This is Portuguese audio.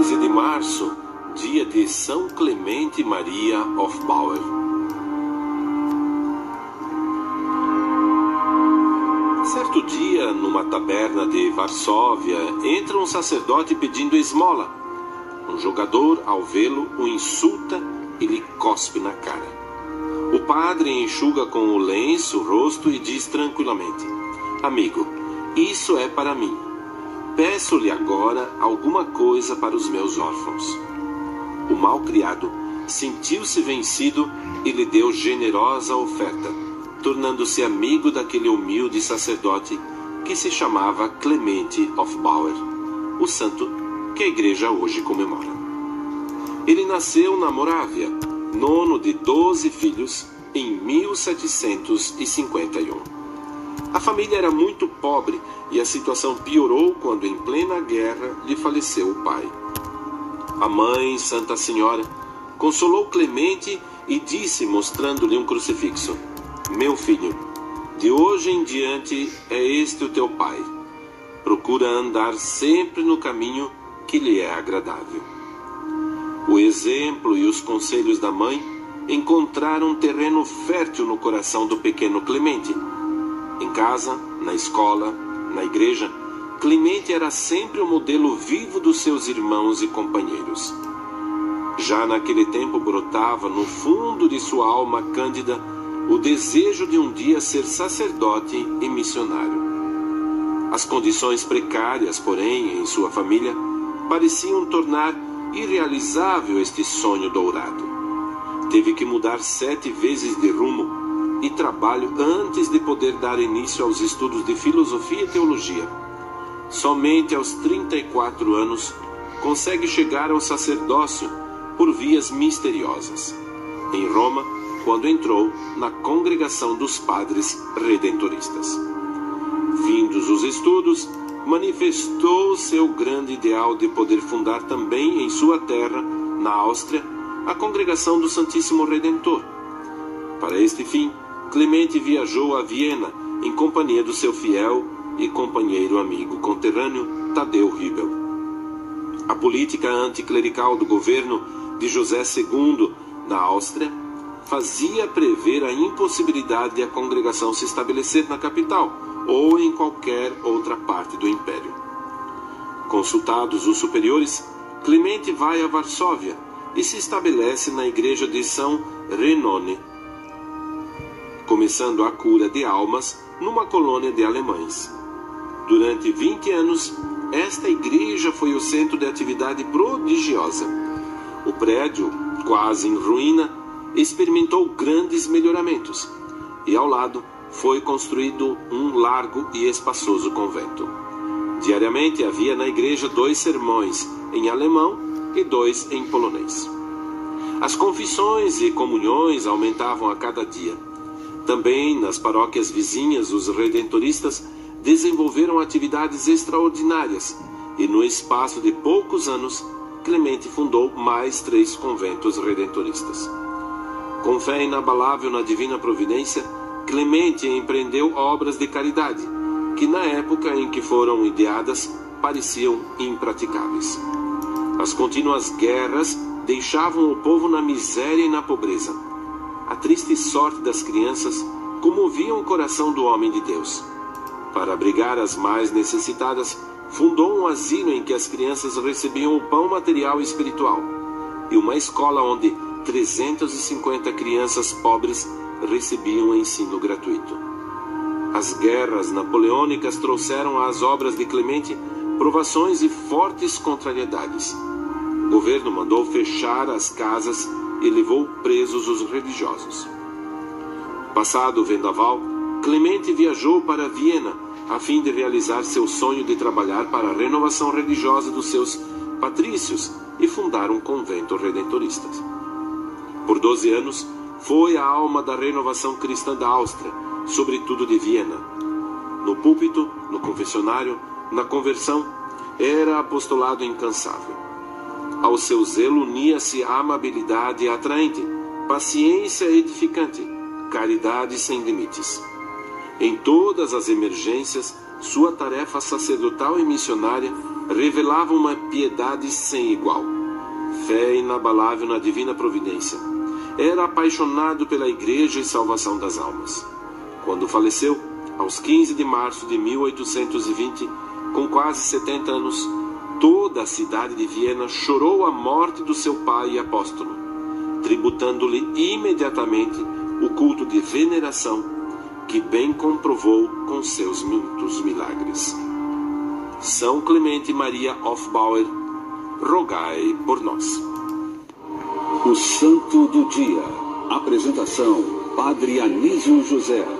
15 de março, dia de São Clemente Maria of Bauer. Certo dia, numa taberna de Varsóvia, entra um sacerdote pedindo esmola. Um jogador, ao vê-lo, o insulta e lhe cospe na cara. O padre enxuga com o lenço o rosto e diz tranquilamente: Amigo, isso é para mim. Peço-lhe agora alguma coisa para os meus órfãos. O mal-criado sentiu-se vencido e lhe deu generosa oferta, tornando-se amigo daquele humilde sacerdote que se chamava Clemente of Bauer, o santo que a igreja hoje comemora. Ele nasceu na Morávia, nono de doze filhos, em 1751. A família era muito pobre e a situação piorou quando, em plena guerra, lhe faleceu o pai. A mãe, Santa Senhora, consolou Clemente e disse, mostrando-lhe um crucifixo: Meu filho, de hoje em diante é este o teu pai. Procura andar sempre no caminho que lhe é agradável. O exemplo e os conselhos da mãe encontraram terreno fértil no coração do pequeno Clemente em casa, na escola, na igreja, Clemente era sempre o modelo vivo dos seus irmãos e companheiros. Já naquele tempo brotava no fundo de sua alma cândida o desejo de um dia ser sacerdote e missionário. As condições precárias, porém, em sua família, pareciam tornar irrealizável este sonho dourado. Teve que mudar sete vezes de rumo e trabalho antes de poder dar início aos estudos de filosofia e teologia. Somente aos 34 anos consegue chegar ao sacerdócio por vias misteriosas. Em Roma, quando entrou na congregação dos padres redentoristas. Findos os estudos, manifestou seu grande ideal de poder fundar também em sua terra, na Áustria, a congregação do Santíssimo Redentor. Para este fim, Clemente viajou a Viena em companhia do seu fiel e companheiro amigo conterrâneo Tadeu Ribel. A política anticlerical do governo de José II na Áustria fazia prever a impossibilidade de a congregação se estabelecer na capital ou em qualquer outra parte do império. Consultados os superiores, Clemente vai a Varsóvia e se estabelece na igreja de São Renone começando a cura de almas numa colônia de alemães. Durante 20 anos, esta igreja foi o centro de atividade prodigiosa. O prédio, quase em ruína, experimentou grandes melhoramentos e ao lado foi construído um largo e espaçoso convento. Diariamente havia na igreja dois sermões em alemão e dois em polonês. As confissões e comunhões aumentavam a cada dia. Também nas paróquias vizinhas, os redentoristas desenvolveram atividades extraordinárias e, no espaço de poucos anos, Clemente fundou mais três conventos redentoristas. Com fé inabalável na divina providência, Clemente empreendeu obras de caridade, que na época em que foram ideadas pareciam impraticáveis. As contínuas guerras deixavam o povo na miséria e na pobreza triste sorte das crianças comoviam o coração do homem de Deus. Para abrigar as mais necessitadas, fundou um asilo em que as crianças recebiam o pão material e espiritual, e uma escola onde 350 crianças pobres recebiam ensino gratuito. As guerras napoleônicas trouxeram às obras de Clemente provações e fortes contrariedades. Governo mandou fechar as casas e levou presos os religiosos. Passado o vendaval, Clemente viajou para Viena a fim de realizar seu sonho de trabalhar para a renovação religiosa dos seus patrícios e fundar um convento redentorista. Por 12 anos, foi a alma da renovação cristã da Áustria, sobretudo de Viena. No púlpito, no confessionário, na conversão, era apostolado incansável. Ao seu zelo unia-se amabilidade atraente, paciência edificante, caridade sem limites. Em todas as emergências, sua tarefa sacerdotal e missionária revelava uma piedade sem igual, fé inabalável na divina providência. Era apaixonado pela igreja e salvação das almas. Quando faleceu, aos 15 de março de 1820, com quase 70 anos, toda a cidade de Viena chorou a morte do seu pai e apóstolo, tributando-lhe imediatamente o culto de veneração que bem comprovou com seus muitos milagres. São Clemente Maria Hofbauer, rogai por nós. O Santo do Dia. Apresentação: Padre Anísio José.